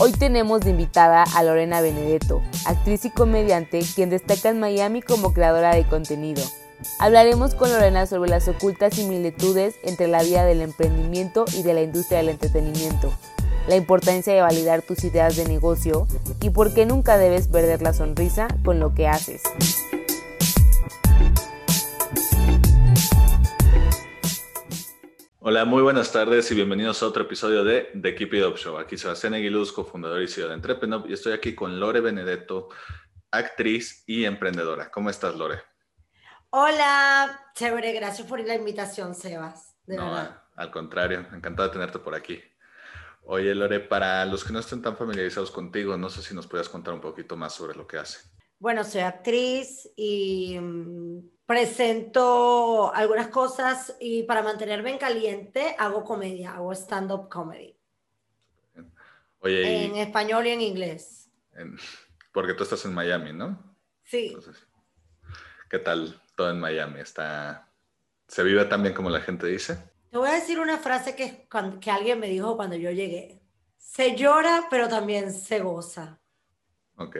Hoy tenemos de invitada a Lorena Benedetto, actriz y comediante quien destaca en Miami como creadora de contenido. Hablaremos con Lorena sobre las ocultas similitudes entre la vida del emprendimiento y de la industria del entretenimiento la importancia de validar tus ideas de negocio y por qué nunca debes perder la sonrisa con lo que haces. Hola, muy buenas tardes y bienvenidos a otro episodio de The Keep It Up Show. Aquí Sebastián Aguiluz, cofundador y CEO de Entrepreneur, y estoy aquí con Lore Benedetto, actriz y emprendedora. ¿Cómo estás, Lore? Hola, chévere, gracias por la invitación, Sebas. no, al contrario, encantado de tenerte por aquí. Oye, Lore, para los que no estén tan familiarizados contigo, no sé si nos puedas contar un poquito más sobre lo que hace. Bueno, soy actriz y mm, presento algunas cosas y para mantenerme en caliente hago comedia, hago stand-up comedy. Oye, en español y en inglés. porque tú estás en Miami, ¿no? Sí. ¿Qué tal todo en Miami? ¿Está, ¿Se vive tan bien como la gente dice? Te voy a decir una frase que, que alguien me dijo cuando yo llegué. Se llora, pero también se goza. Ok.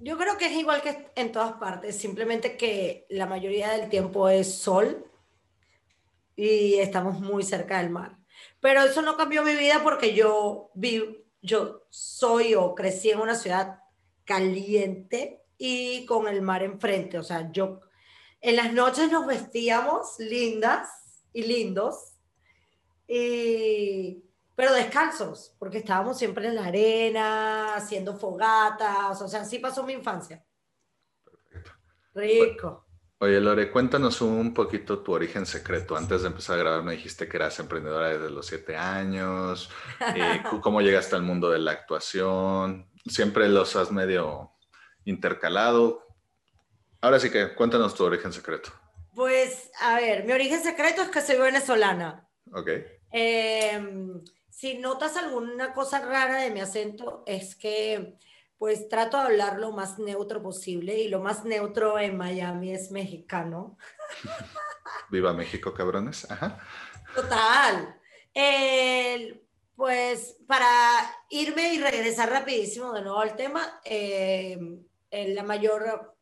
Yo creo que es igual que en todas partes, simplemente que la mayoría del tiempo es sol y estamos muy cerca del mar. Pero eso no cambió mi vida porque yo vi, yo soy o crecí en una ciudad caliente y con el mar enfrente. O sea, yo en las noches nos vestíamos lindas y lindos, pero descalzos, porque estábamos siempre en la arena, haciendo fogatas, o sea, así pasó mi infancia. Perfecto. Rico. Oye, Lore, cuéntanos un poquito tu origen secreto. Antes de empezar a grabar me dijiste que eras emprendedora desde los siete años. Eh, ¿Cómo llegaste al mundo de la actuación? ¿Siempre los has medio intercalado? Ahora sí que cuéntanos tu origen secreto. Pues, a ver, mi origen secreto es que soy venezolana. Ok. Em, si notas alguna cosa rara de mi acento, es que pues trato de hablar lo más neutro posible y lo más neutro en Miami es mexicano. Viva México, cabrones. Ajá. Total. pues para irme y regresar rapidísimo de nuevo al tema, em, la mayor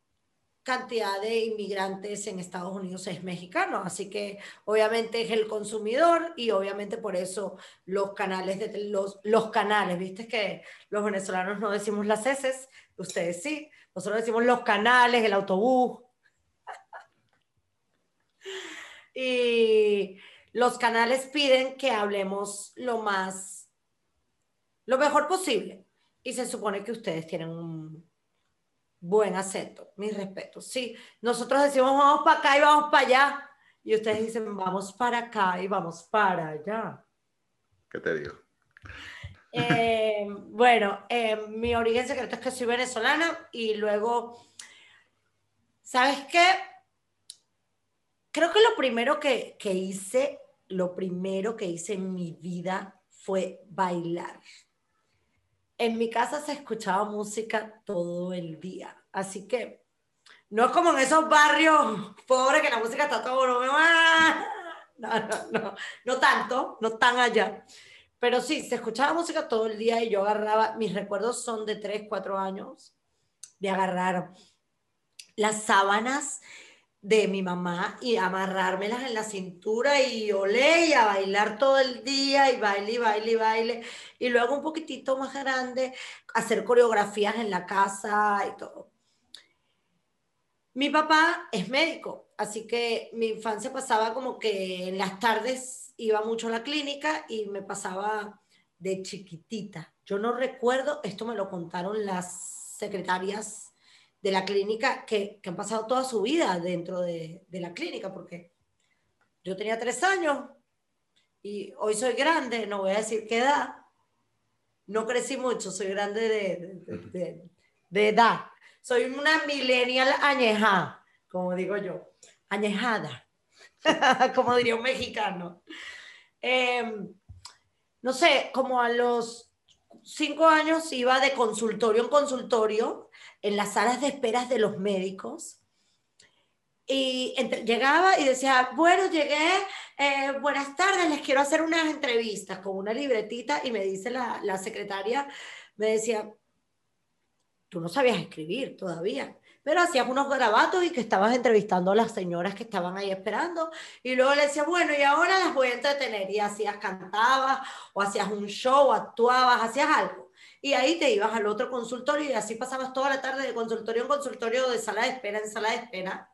cantidad de inmigrantes en Estados Unidos es mexicano, así que obviamente es el consumidor y obviamente por eso los canales, de, los, los canales, viste que los venezolanos no decimos las heces, ustedes sí, nosotros decimos los canales, el autobús. y los canales piden que hablemos lo más, lo mejor posible. Y se supone que ustedes tienen un, buen acento, mi respeto. Sí, nosotros decimos vamos para acá y vamos para allá, y ustedes dicen vamos para acá y vamos para allá. ¿Qué te digo? Eh, bueno, eh, mi origen secreto es que soy venezolana y luego, ¿sabes qué? Creo que lo primero que, que hice, lo primero que hice en mi vida fue bailar en mi casa se escuchaba música todo el día. Así que no es como en esos barrios pobres que la música está todo volumen. No, no, no, no tanto, no tan allá. Pero sí, se escuchaba música todo el día y yo agarraba, mis recuerdos son de 3, 4 años, de agarrar las sábanas de mi mamá y amarrármelas en la cintura y olé y a bailar todo el día y baile y baile y baile. Y luego un poquitito más grande, hacer coreografías en la casa y todo. Mi papá es médico así que mi infancia pasaba como que en las tardes iba mucho a la clínica y me pasaba de chiquitita. Yo no recuerdo, esto me lo contaron las secretarias de la clínica que, que han pasado toda su vida dentro de, de la clínica, porque yo tenía tres años y hoy soy grande, no voy a decir qué edad, no crecí mucho, soy grande de, de, de, edad. Soy una millennial añejada, como digo yo, añejada, como diría un mexicano. Em, no sé, como a los cinco años iba de consultorio en consultorio en las salas de esperas de los médicos. Y llegaba y decía, bueno, llegué, eh, buenas tardes, les quiero hacer unas entrevistas con una libretita y me dice la, la secretaria, me decía, tú no sabías escribir todavía, pero hacías unos grabatos y que estabas entrevistando a las señoras que estaban ahí esperando y luego le decía, bueno, y ahora las voy a entretener y hacías, cantabas o hacías un show, actuabas, hacías algo. Y ahí te ibas al otro consultorio y así pasabas toda la tarde de consultorio en consultorio, de sala de espera en sala de espera,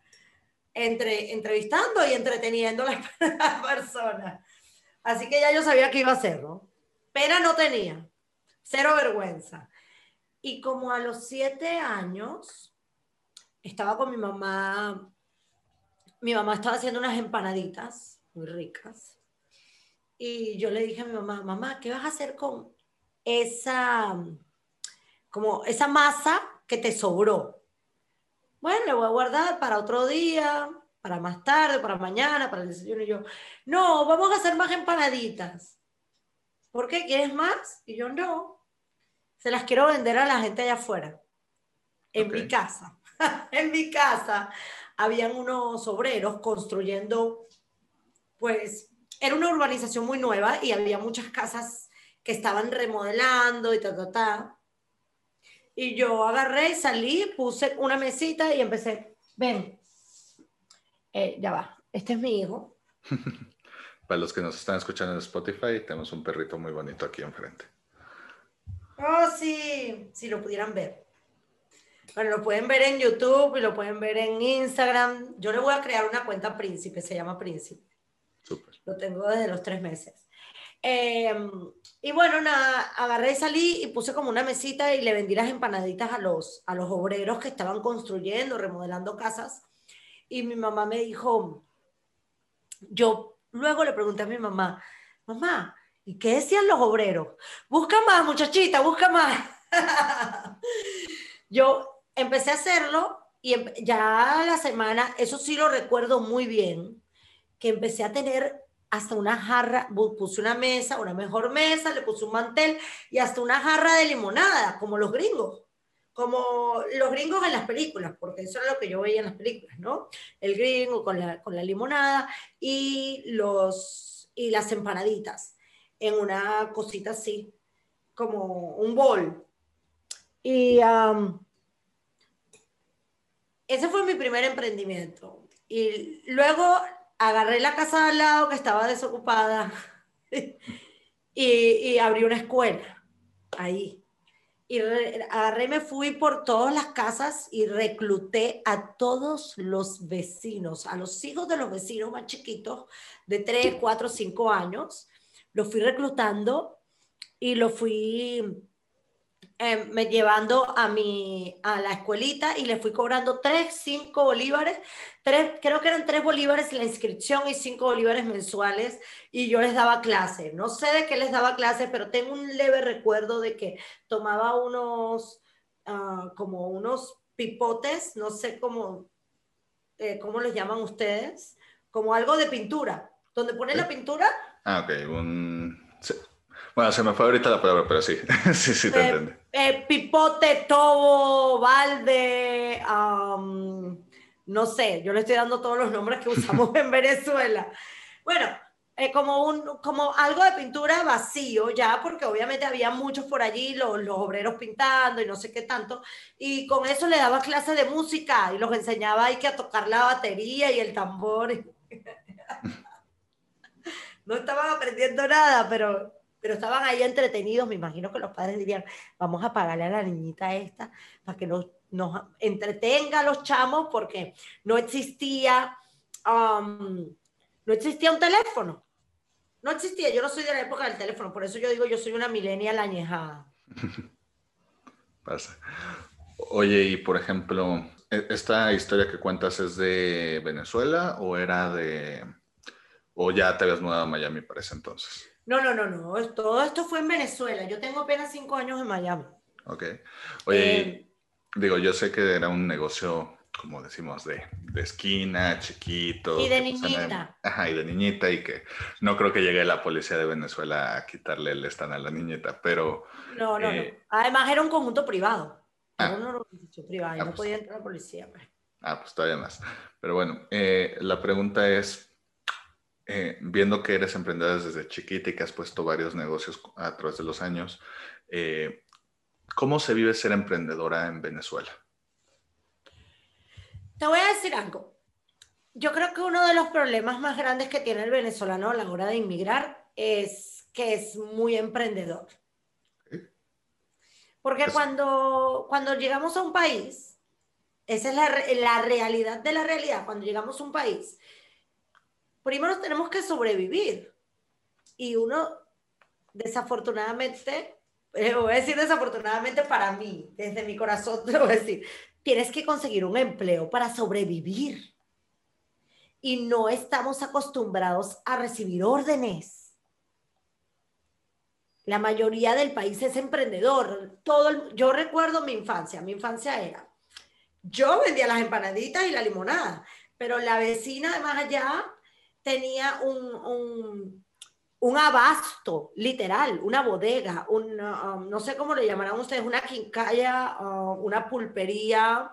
entre, entrevistando y entreteniendo a las personas. Así que ya yo sabía que iba a hacer, ¿no? Pena no tenía, cero vergüenza. Y como a los siete años, estaba con mi mamá, mi mamá estaba haciendo unas empanaditas muy ricas. Y yo le dije a mi mamá, mamá, ¿qué vas a hacer con esa, como esa masa que te sobró? Bueno, le voy a guardar para otro día, para más tarde, para mañana, para el desayuno. Y yo, no, vamos a hacer más empanaditas. ¿Por qué? ¿Quieres más? Y yo, no. Se las quiero vender a la gente allá afuera, en mi casa. en mi casa habían unos obreros construyendo, pues era una urbanización muy nueva y había muchas casas que estaban remodelando y ta, ta, ta. Y yo agarré y salí, puse una mesita y empecé, ven, eh, ya va, este es mi hijo. Para los que nos están escuchando en Spotify, tenemos un perrito muy bonito aquí enfrente. Oh, sí, si lo pudieran ver. Bueno, lo pueden ver en YouTube y lo pueden ver en Instagram. Yo le voy a crear una cuenta Príncipe, se llama Príncipe. Lo tengo desde los tres meses. Em, y bueno, nada, agarré salí y puse como una mesita y le vendí las empanaditas a los, a los obreros que estaban construyendo, remodelando casas. Y mi mamá me dijo, yo luego le pregunté a mi mamá, mamá, ¿y qué decían los obreros? Busca más, muchachita, busca más. yo empecé a hacerlo y ya la semana, eso sí lo recuerdo muy bien, que empecé a tener hasta una jarra, puse una mesa, una mejor mesa, le puse un mantel y hasta una jarra de limonada, como los gringos, como los gringos en las películas, porque eso era lo que yo veía en las películas, ¿no? El gringo con la, con la limonada y, los, y las empanaditas en una cosita así, como un bol. Y ese fue mi primer emprendimiento. Y luego agarré la casa de al lado que estaba desocupada y, abrí una escuela ahí. Y agarré y me fui por todas las casas y recluté a todos los vecinos, a los hijos de los vecinos más chiquitos, de 3, 4, 5 años. Los fui reclutando y los fui Em, me llevando a, mi, a la escuelita y le fui cobrando 3, 5 bolívares, tres, creo que eran 3 bolívares la inscripción y 5 bolívares mensuales y yo les daba clase. No sé de qué les daba clase, pero tengo un leve recuerdo de que tomaba unos, uh, como unos pipotes, no sé cómo, eh, cómo les llaman ustedes, como algo de pintura, donde pone la pintura. Ah, ok, un... Bueno, se me fue ahorita la palabra, pero sí, sí, sí, te eh, entiendo. Eh, pipote, tobo, balde, no sé, yo le estoy dando todos los nombres que usamos en Venezuela. Bueno, eh, como, un, como algo de pintura vacío ya, porque obviamente había muchos por allí, los, los, obreros pintando y no sé qué tanto, y con eso le daba clases de música y los enseñaba ahí que a tocar la batería y el tambor. no estaban aprendiendo nada, pero pero estaban ahí entretenidos, me imagino que los padres dirían, vamos a pagarle a la niñita esta para que nos, nos entretenga a los chamos, porque no existía um, no existía un teléfono. No existía, yo no soy de la época del teléfono, por eso yo digo, yo soy una millennial añejada. Pasa. Oye, y por ejemplo, ¿e-, ¿esta historia que cuentas es de Venezuela o era de... o ya te habías mudado a Miami para ese entonces? No, no, no, no, todo esto fue en Venezuela. Yo tengo apenas cinco años en Miami. Ok. Oye, eh, digo, yo sé que era un negocio como decimos, de, de esquina, chiquito. Y de niñita. ajá, y de niñita, y que no creo que llegue la policía de Venezuela a quitarle el stand a la niñita, pero... No, no, no. Eh, Además era un conjunto privado. Ah, una organización privada, y ah, no pues. podía entrar la policía. Pues. Ah, pues todavía más. Pero bueno, eh, la pregunta es, eh, viendo que eres emprendedora desde chiquita y que has puesto varios negocios a través de los años, ¿cómo se vive ser emprendedora en Venezuela? Te voy a decir algo. Yo creo que uno de los problemas más grandes que tiene el venezolano a la hora de inmigrar es que es muy emprendedor. Porque cuando, cuando llegamos a un país, esa es la, la realidad de la realidad, cuando llegamos a un país, primero tenemos que sobrevivir. Y uno, desafortunadamente, eh, voy a decir desafortunadamente para mí, desde mi corazón te voy a decir, tienes que conseguir un empleo para sobrevivir. Y no estamos acostumbrados a recibir órdenes. La mayoría del país es emprendedor. Todo yo recuerdo mi infancia. Mi infancia era, yo vendía las empanaditas y la limonada, pero la vecina de más allá tenía un un abasto, literal, una bodega, un, um, no sé cómo le llamarán ustedes, una quincalla, uh, una pulpería,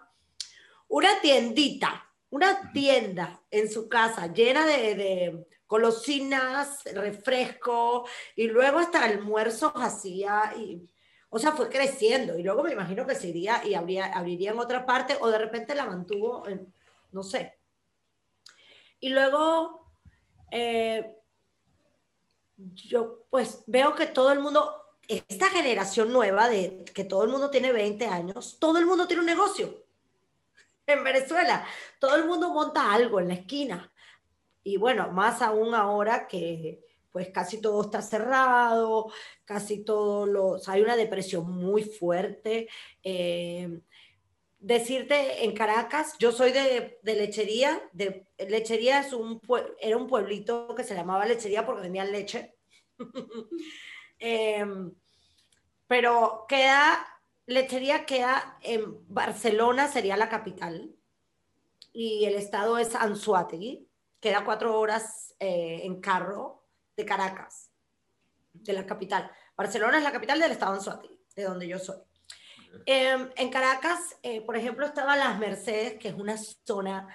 una tiendita, una tienda en su casa llena de, de golosinas, refresco, y luego hasta almuerzos hacía, y, o sea, fue creciendo, y luego me imagino que se iría y habría, abriría en otra parte, o de repente la mantuvo, en, no sé. Y luego... Eh, yo pues veo que todo el mundo, esta generación nueva de que todo el mundo tiene 20 años, todo el mundo tiene un negocio en Venezuela. Todo el mundo monta algo en la esquina. Y bueno, más aún ahora que pues casi todo está cerrado, casi todo lo, hay una depresión muy fuerte. Eh, decirte en Caracas, yo soy de, lechería, lechería es un, era un pueblito que se llamaba lechería porque vendían leche. Em, pero queda, lechería queda en Barcelona, sería la capital, y el estado es Anzuategui, queda cuatro horas eh, en carro de Caracas, de la capital. Barcelona es la capital del estado Anzuategui, de donde yo soy. Em, en Caracas, eh, por ejemplo, estaba Las Mercedes, que es una zona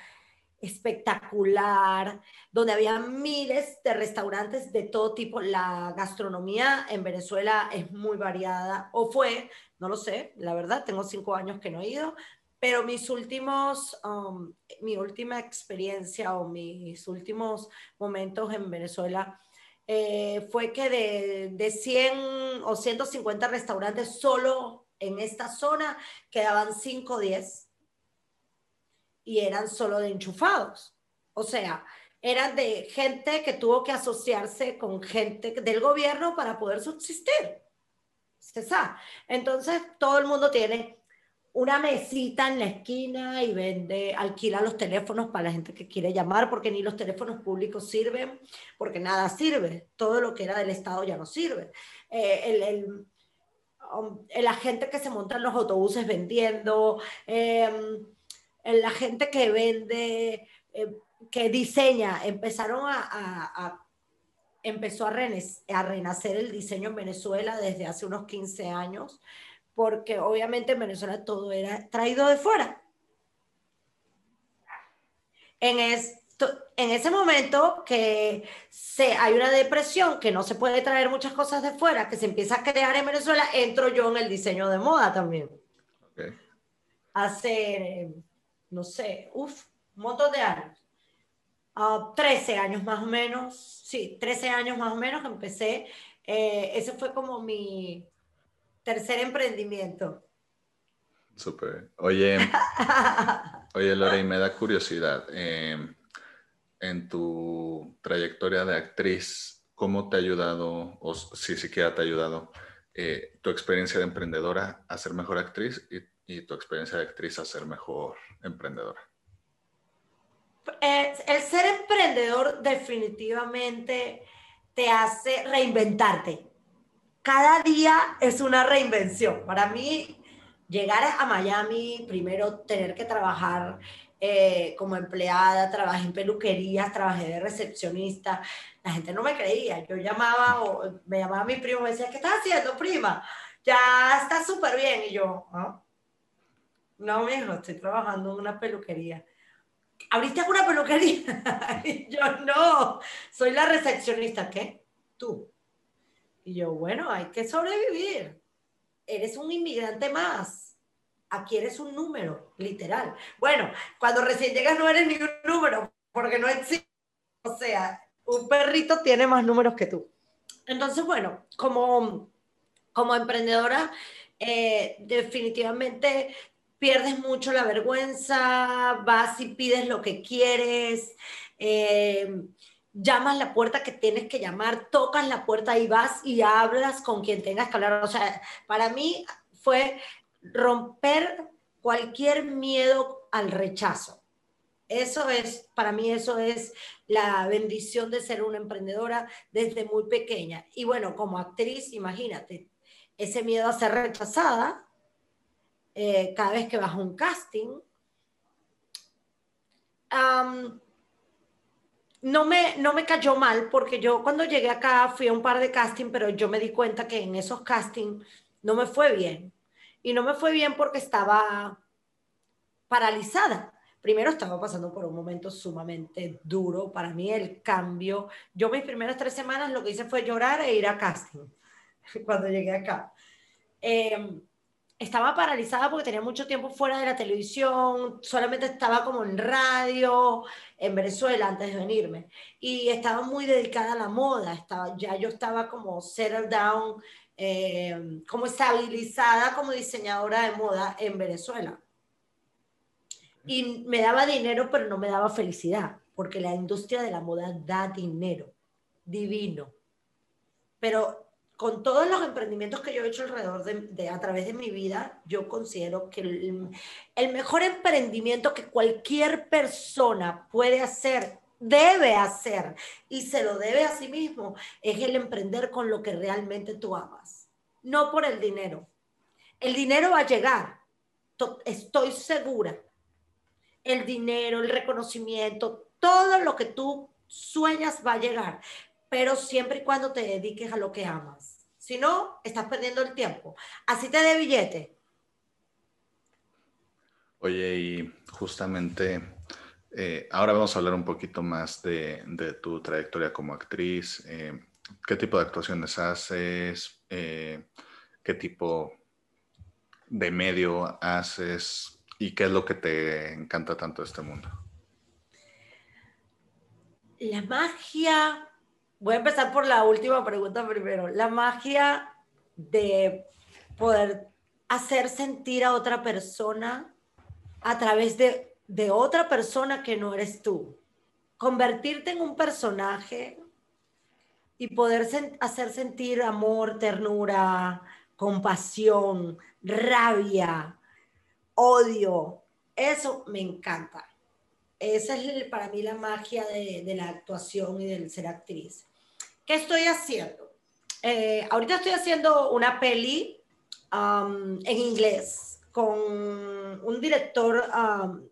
espectacular, donde había miles de restaurantes de todo tipo. La gastronomía en Venezuela es muy variada, o fue, no lo sé, la verdad, tengo cinco años que no he ido, pero mis últimos, um, mi última experiencia o mis últimos momentos en Venezuela eh, fue que de, de 100 o 150 restaurantes solo en esta zona quedaban 5 o 10 y eran solo de enchufados. O sea, eran de gente que tuvo que asociarse con gente del gobierno para poder subsistir. Entonces, todo el mundo tiene una mesita en la esquina y vende, alquila los teléfonos para la gente que quiere llamar, porque ni los teléfonos públicos sirven, porque nada sirve. Todo lo que era del Estado ya no sirve. Eh, el, Um, la gente que se monta en los autobuses vendiendo, em, la gente que vende, em, que diseña, empezaron a, empezó a, a renacer el diseño en Venezuela desde hace unos 15 años, porque obviamente en Venezuela todo era traído de fuera. En, es, en ese momento que se, hay una depresión, que no se puede traer muchas cosas de fuera, que se empieza a crear en Venezuela, entro yo en el diseño de moda también. Hace, no sé, uff, un montón de años. 13 ah, años más o menos, sí, 13 años más o menos que empecé. Eh, ese fue como mi tercer emprendimiento. Súper. Oye, oye, Lore, me da curiosidad. Eh, en tu trayectoria de actriz, ¿cómo te ha ayudado, o si siquiera te ha ayudado, eh, tu experiencia de emprendedora a ser mejor actriz y, tu experiencia de actriz a ser mejor emprendedora? Eh, el ser emprendedor definitivamente te hace reinventarte. Cada día es una reinvención. Para mí, llegar a Miami, primero tener que trabajar eh, como empleada, trabajé en peluquerías, trabajé de recepcionista. La gente no me creía. Yo llamaba o me llamaba mi primo me decía, ¿qué estás haciendo, prima? Ya está súper bien. Y yo, ¿Ah? no, hijo, estoy trabajando en una peluquería. ¿Abriste alguna peluquería? y yo, no, soy la recepcionista. ¿Qué? Tú. Y yo, bueno, hay que sobrevivir. Eres un inmigrante más aquí eres un número, literal. Bueno, cuando recién llegas no eres ni un número, porque no existe. O sea, un perrito tiene más números que tú. Entonces, bueno, como, como emprendedora, eh, definitivamente pierdes mucho la vergüenza, vas y pides lo que quieres, eh, llamas la puerta que tienes que llamar, tocas la puerta y vas y hablas con quien tengas que hablar. O sea, para mí fue romper cualquier miedo al rechazo. Eso es, para mí eso es la bendición de ser una emprendedora desde muy pequeña. Y bueno, como actriz, imagínate, ese miedo a ser rechazada eh, cada vez que vas a un casting. no, me, no me cayó mal porque yo cuando llegué acá fui a un par de casting, pero yo me di cuenta que en esos castings no me fue bien y no me fue bien porque estaba paralizada. Primero estaba pasando por un momento sumamente duro para mí, el cambio. Yo mis primeras tres semanas lo que hice fue llorar e ir a casting cuando llegué acá. Em, estaba paralizada porque tenía mucho tiempo fuera de la televisión, solamente estaba como en radio en Venezuela antes de venirme y estaba muy dedicada a la moda, estaba, ya yo estaba como settled down eh, como estabilizada como diseñadora de moda en Venezuela. Y me daba dinero, pero no me daba felicidad, porque la industria de la moda da dinero, divino. Pero con todos los emprendimientos que yo he hecho alrededor de, a través de mi vida, yo considero que el, el mejor emprendimiento que cualquier persona puede hacer debe hacer y se lo debe a sí mismo es el emprender con lo que realmente tú amas, no por el dinero. El dinero va a llegar, estoy segura. El dinero, el reconocimiento, todo lo que tú sueñas va a llegar, pero siempre y cuando te dediques a lo que amas. Si no, estás perdiendo el tiempo. Así te dé billete. Oye, y justamente eh, ahora vamos a hablar un poquito más de, tu trayectoria como actriz. Eh, ¿Qué tipo de actuaciones haces? Eh, ¿Qué tipo de medio haces? ¿Y qué es lo que te encanta tanto de este mundo? La magia, voy a empezar por la última pregunta primero. La magia de poder hacer sentir a otra persona a través de de otra persona que no eres tú. Convertirte en un personaje y poder hacer sentir amor, ternura, compasión, rabia, odio. Eso me encanta. Esa es para mí la magia de, la actuación y del ser actriz. ¿Qué estoy haciendo? Eh, ahorita estoy haciendo una peli um, en inglés con un director um,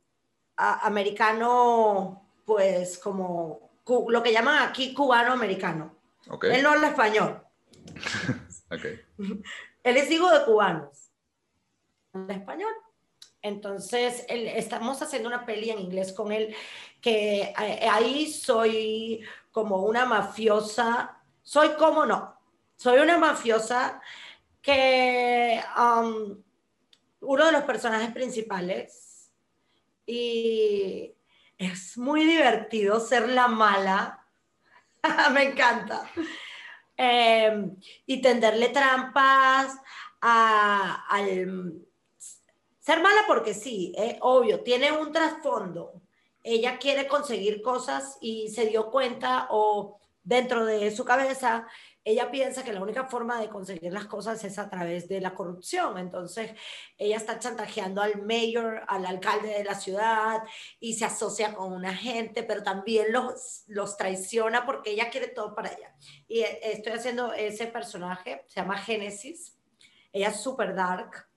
americano, pues como lo que llaman aquí cubano-americano. Él no habla español. Él es hijo de cubanos. Habla español. Entonces, estamos haciendo una peli en inglés con él, que eh, ahí soy como una mafiosa, soy como no, soy una mafiosa que um, uno de los personajes principales y es muy divertido ser la mala. Me encanta. Em, y tenderle trampas a, al ser mala porque sí, es obvio, tiene un trasfondo ella quiere conseguir cosas y se dio cuenta o dentro de su cabeza ella piensa que la única forma de conseguir las cosas es a través de la corrupción. Entonces, ella está chantajeando al mayor, al alcalde de la ciudad y se asocia con una gente, pero también los, los traiciona porque ella quiere todo para ella. Y eh, estoy haciendo ese personaje, se llama Génesis. Ella es súper dark.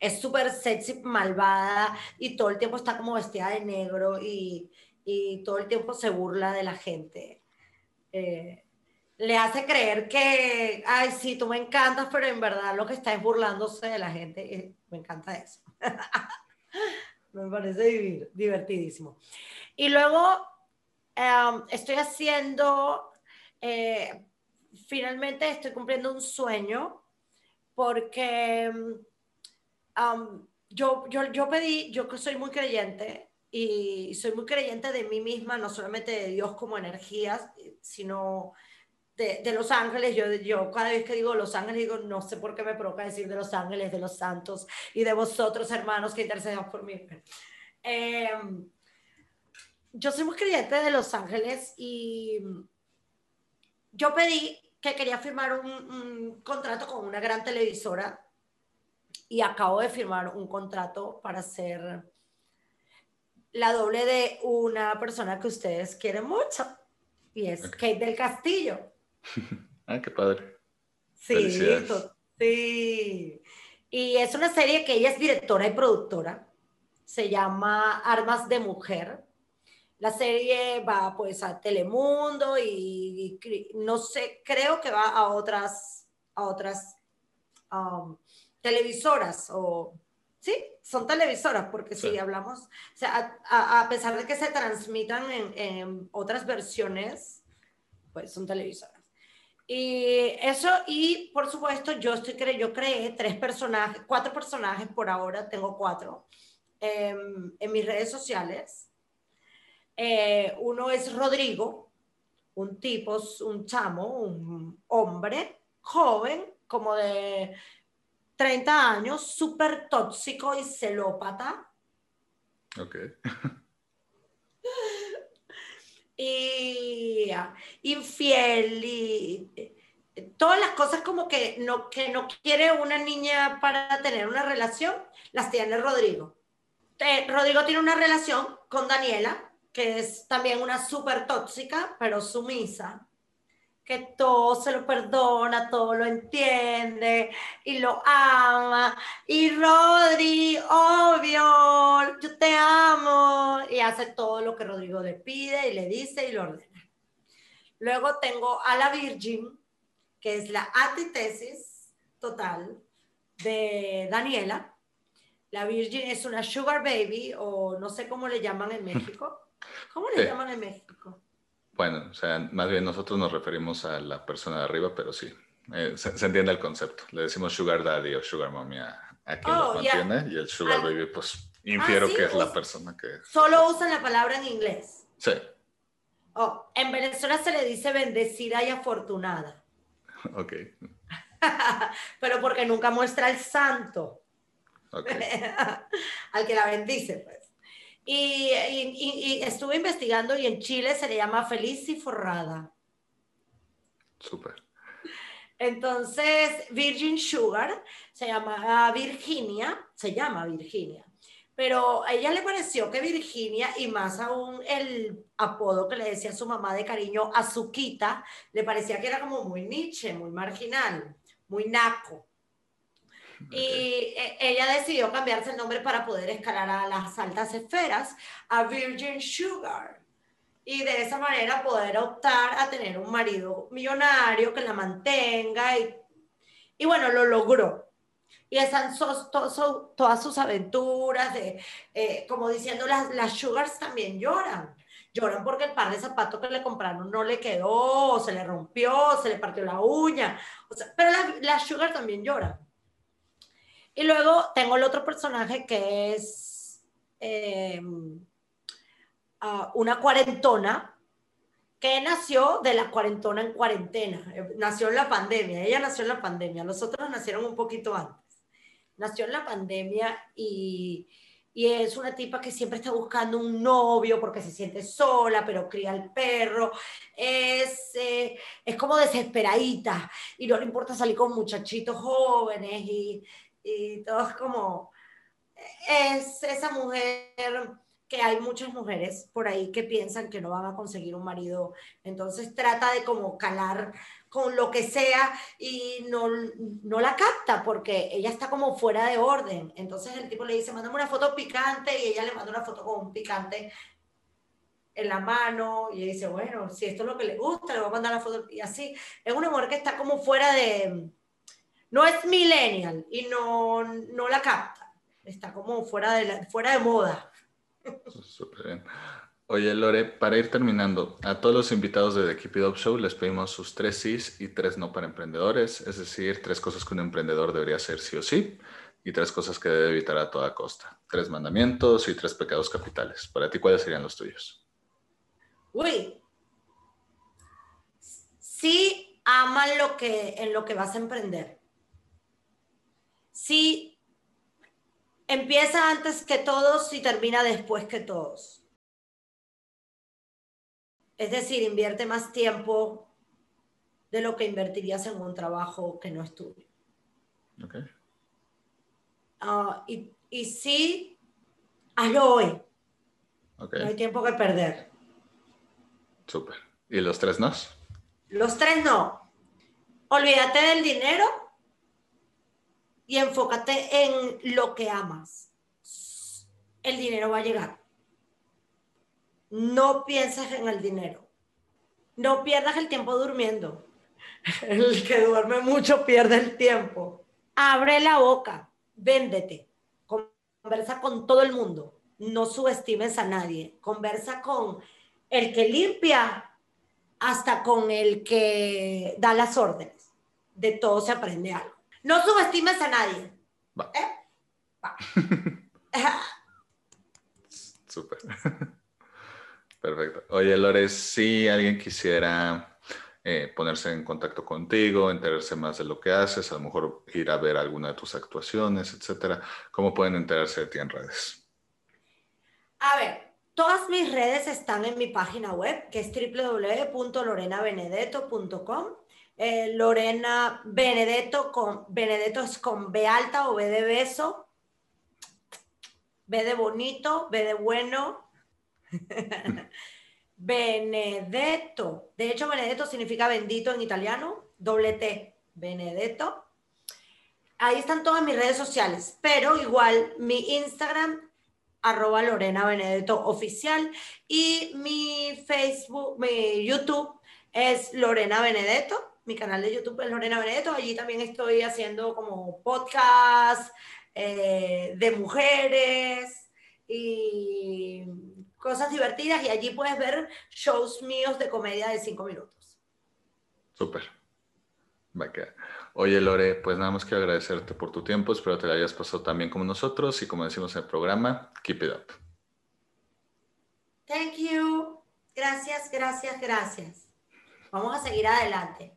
Es súper sexy, malvada y todo el tiempo está como vestida de negro y, y todo el tiempo se burla de la gente. Eh, le hace creer que, ay, sí, tú me encantas, pero en verdad lo que está es burlándose de la gente. me encanta eso. me parece divertidísimo. Y luego em, estoy haciendo, eh, finalmente estoy cumpliendo un sueño porque yo, yo, yo pedí, yo soy muy creyente y soy muy creyente de mí misma, no solamente de Dios como energías, sino de, Los Ángeles, yo, yo cada vez que digo Los Ángeles, digo, no sé por qué me provoca decir de Los Ángeles, de los santos y de vosotros, hermanos, que intercedan por mí. Em, yo soy muy creyente de Los Ángeles y yo pedí que quería firmar un contrato con una gran televisora y acabo de firmar un contrato para ser la doble de una persona que ustedes quieren mucho y es Kate del Castillo. ah, qué padre. Sí, sí. Y es una serie que ella es directora y productora. Se llama Armas de Mujer. La serie va pues a Telemundo y, no sé, creo que va a otras, a otras um, televisoras o sí, son televisoras, porque si hablamos, o sea, a, pesar de que se transmitan en, en, otras versiones, pues son televisoras. Y eso, y por supuesto, yo, estoy cre yo creé tres personajes, cuatro personajes por ahora, tengo cuatro, em, en mis redes sociales. Eh, uno es Rodrigo, un tipo, un chamo, un hombre joven, como de 30 años, súper tóxico y celópata. Ok. y infiel y todas las cosas como que no, que no quiere una niña para tener una relación, las tiene Rodrigo. Eh, Rodrigo tiene una relación con Daniela, que es también una súper tóxica, pero sumisa que todo se lo perdona, todo lo entiende y lo ama. Y Rodri, obvio, yo te amo. Y hace todo lo que Rodrigo le pide y le dice y lo ordena. Luego tengo a la Virgin, que es la antítesis total de Daniela. La Virgin es una sugar baby o no sé cómo le llaman en México. ¿Cómo le llaman en México? Bueno, o sea, más bien nosotros nos referimos a la persona de arriba, pero sí, eh, se, entiende el concepto. Le decimos sugar daddy o sugar mommy a, quien oh, mantiene y el sugar baby, pues infiero ah, que es la persona que... Solo usan la palabra en inglés. Sí. Oh, en Venezuela se le dice bendecida y afortunada. Ok. pero porque nunca muestra el santo. Okay. Al que la bendice, pues. Y, estuve investigando y en Chile se le llama feliz y forrada. Súper. Entonces, Virgin Sugar se llama Virginia, se llama Virginia, pero a ella le pareció que Virginia, y más aún el apodo que le decía su mamá de cariño, Azuquita, le parecía que era como muy niche, muy marginal, muy naco. Y eh, ella decidió cambiarse el nombre para poder escalar a las altas esferas, a Virgin Sugar. Y de esa manera poder optar a tener un marido millonario que la mantenga. Y, y bueno, lo logró. Y están todas sus aventuras, de, eh, como diciendo, las, las Sugars también lloran lloran porque el par de zapatos que le compraron no le quedó, se le rompió, se le partió la uña. O sea, pero las la Sugar también lloran. Y luego tengo el otro personaje que es em, una cuarentona que nació de la cuarentona en cuarentena. Eh, nació en la pandemia. Ella nació en la pandemia. Los otros nacieron un poquito antes. Nació en la pandemia y, y es una tipa que siempre está buscando un novio porque se siente sola, pero cría al perro. Es, eh, es como desesperadita y no le importa salir con muchachitos jóvenes y, y todo es como... Es esa mujer que hay muchas mujeres por ahí que piensan que no van a conseguir un marido, entonces trata de como calar con lo que sea y no, no la capta porque ella está como fuera de orden. Entonces el tipo le dice, mándame una foto picante y ella le manda una foto con un picante en la mano y dice, bueno, si esto es lo que le gusta, le voy a mandar la foto y así. Es una mujer que está como fuera de, no es millennial y no, no la capta, está como fuera de, fuera de moda. Súper bien. Oye, Lore, para ir terminando, a todos los invitados de The Keep It Up Show les pedimos sus tres sís y tres no para emprendedores, es decir, tres cosas que un emprendedor debería hacer sí o sí y tres cosas que debe evitar a toda costa. Tres mandamientos y tres pecados capitales. Para ti, ¿cuáles serían los tuyos? Uy, sí ama lo que, en lo que vas a emprender. Sí empieza antes que todos y termina después que todos es decir, invierte más tiempo de lo que invertirías en un trabajo que no es tuyo. Okay. Ah, y, y, sí, hazlo hoy. Okay. No hay tiempo que perder. Súper. ¿Y los tres no? Los tres no. Olvídate del dinero y enfócate en lo que amas. El dinero va a llegar no pienses en el dinero. No pierdas el tiempo durmiendo. El que duerme mucho pierde el tiempo. Abre la boca, véndete, conversa con todo el mundo. No subestimes a nadie. Conversa con el que limpia hasta con el que da las órdenes. De todo se aprende algo. No subestimes a nadie. Va. ¿Eh? Va. Súper. Perfecto. Oye, Lore, si alguien quisiera eh, ponerse en contacto contigo, enterarse más de lo que haces, a lo mejor ir a ver alguna de tus actuaciones, etcétera, ¿cómo pueden enterarse de ti en redes? A ver, todas mis redes están en mi página web, que es www.lorenabenedetto.com. Eh, Lorena Benedetto, con, Benedetto es con B alta o B de beso, B de bonito, B de bueno, Benedetto. De hecho, Benedetto significa bendito en italiano, doble T, Benedetto. Ahí están todas mis redes sociales, pero igual mi Instagram, arroba Lorena Benedetto oficial, y mi Facebook, mi YouTube es Lorena Benedetto. Mi canal de YouTube es Lorena Benedetto. Allí también estoy haciendo como podcast eh, de mujeres y cosas divertidas y allí puedes ver shows míos de comedia de cinco minutos. Súper. Oye, Lore, pues nada más quiero agradecerte por tu tiempo. Espero te lo hayas pasado también como nosotros y como decimos en el programa, keep it up. Thank you. Gracias, gracias, gracias. Vamos a seguir adelante.